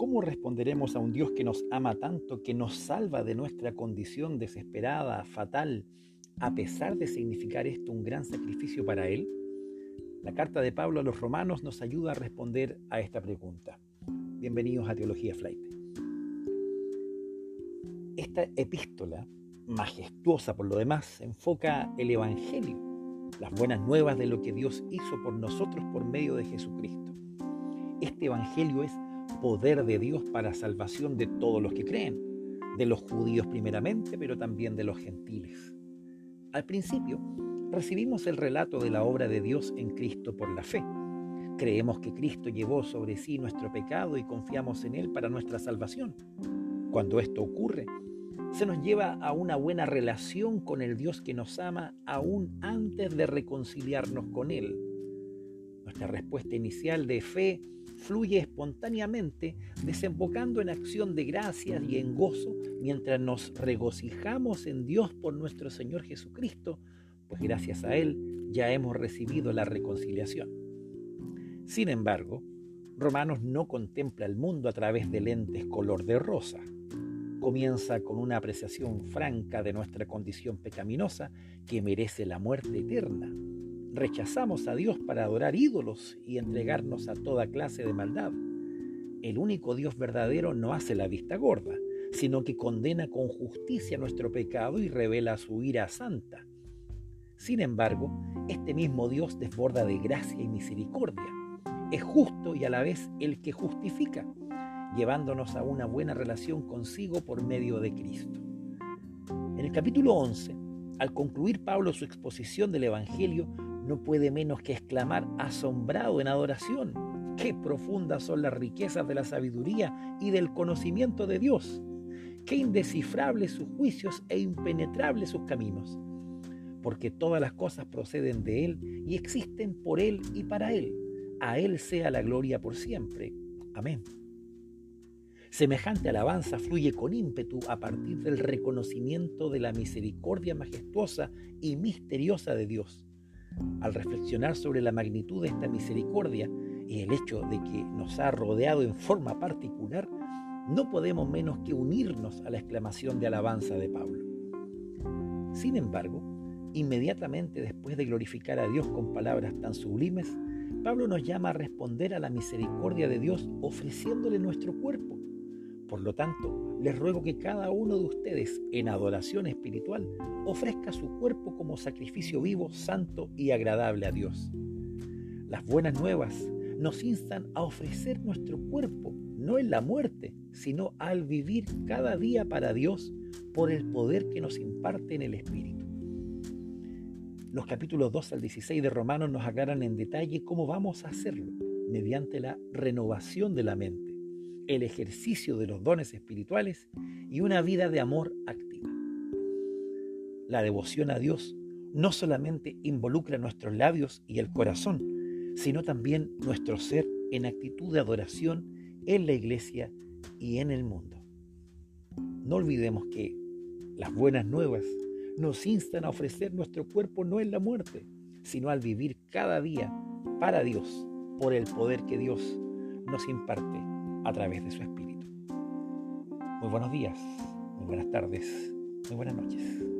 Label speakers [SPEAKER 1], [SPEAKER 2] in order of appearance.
[SPEAKER 1] ¿Cómo responderemos a un Dios que nos ama tanto, que nos salva de nuestra condición desesperada, fatal, a pesar de significar esto un gran sacrificio para Él? La carta de Pablo a los romanos nos ayuda a responder a esta pregunta. Bienvenidos a Teología Flight. Esta epístola, majestuosa por lo demás, enfoca el Evangelio, las buenas nuevas de lo que Dios hizo por nosotros por medio de Jesucristo. Este Evangelio es poder de Dios para salvación de todos los que creen, de los judíos primeramente, pero también de los gentiles. Al principio, recibimos el relato de la obra de Dios en Cristo por la fe. Creemos que Cristo llevó sobre sí nuestro pecado y confiamos en Él para nuestra salvación. Cuando esto ocurre, se nos lleva a una buena relación con el Dios que nos ama aún antes de reconciliarnos con Él. Nuestra respuesta inicial de fe fluye espontáneamente, desembocando en acción de gracias y en gozo, mientras nos regocijamos en Dios por nuestro Señor Jesucristo, pues gracias a Él ya hemos recibido la reconciliación. Sin embargo, Romanos no contempla el mundo a través de lentes color de rosa. Comienza con una apreciación franca de nuestra condición pecaminosa que merece la muerte eterna Rechazamos a Dios para adorar ídolos y entregarnos a toda clase de maldad. El único Dios verdadero no hace la vista gorda, sino que condena con justicia nuestro pecado y revela su ira santa. Sin embargo, este mismo Dios desborda de gracia y misericordia. Es justo y a la vez el que justifica, llevándonos a una buena relación consigo por medio de Cristo. En el capítulo 11, al concluir Pablo su exposición del Evangelio, no puede menos que exclamar asombrado en adoración. Qué profundas son las riquezas de la sabiduría y del conocimiento de Dios. Qué indescifrables sus juicios e impenetrables sus caminos. Porque todas las cosas proceden de Él y existen por Él y para Él. A Él sea la gloria por siempre. Amén. Semejante alabanza fluye con ímpetu a partir del reconocimiento de la misericordia majestuosa y misteriosa de Dios al reflexionar sobre la magnitud de esta misericordia y el hecho de que nos ha rodeado en forma particular, no podemos menos que unirnos a la exclamación de alabanza de Pablo. Sin embargo, inmediatamente después de glorificar a Dios con palabras tan sublimes, Pablo nos llama a responder a la misericordia de Dios ofreciéndole nuestro cuerpo. Por lo tanto, les ruego que cada uno de ustedes en adoración espiritual ofrezca su cuerpo como sacrificio vivo, santo y agradable a Dios. Las buenas nuevas nos instan a ofrecer nuestro cuerpo, no en la muerte, sino al vivir cada día para Dios por el poder que nos imparte en el Espíritu. Los capítulos 2 al 16 de Romanos nos aclaran en detalle cómo vamos a hacerlo, mediante la renovación de la mente el ejercicio de los dones espirituales y una vida de amor activa. La devoción a Dios no solamente involucra nuestros labios y el corazón, sino también nuestro ser en actitud de adoración en la iglesia y en el mundo. No olvidemos que las buenas nuevas nos instan a ofrecer nuestro cuerpo no en la muerte, sino al vivir cada día para Dios, por el poder que Dios nos imparte a través de su espíritu. Muy buenos días, muy buenas tardes, muy buenas noches.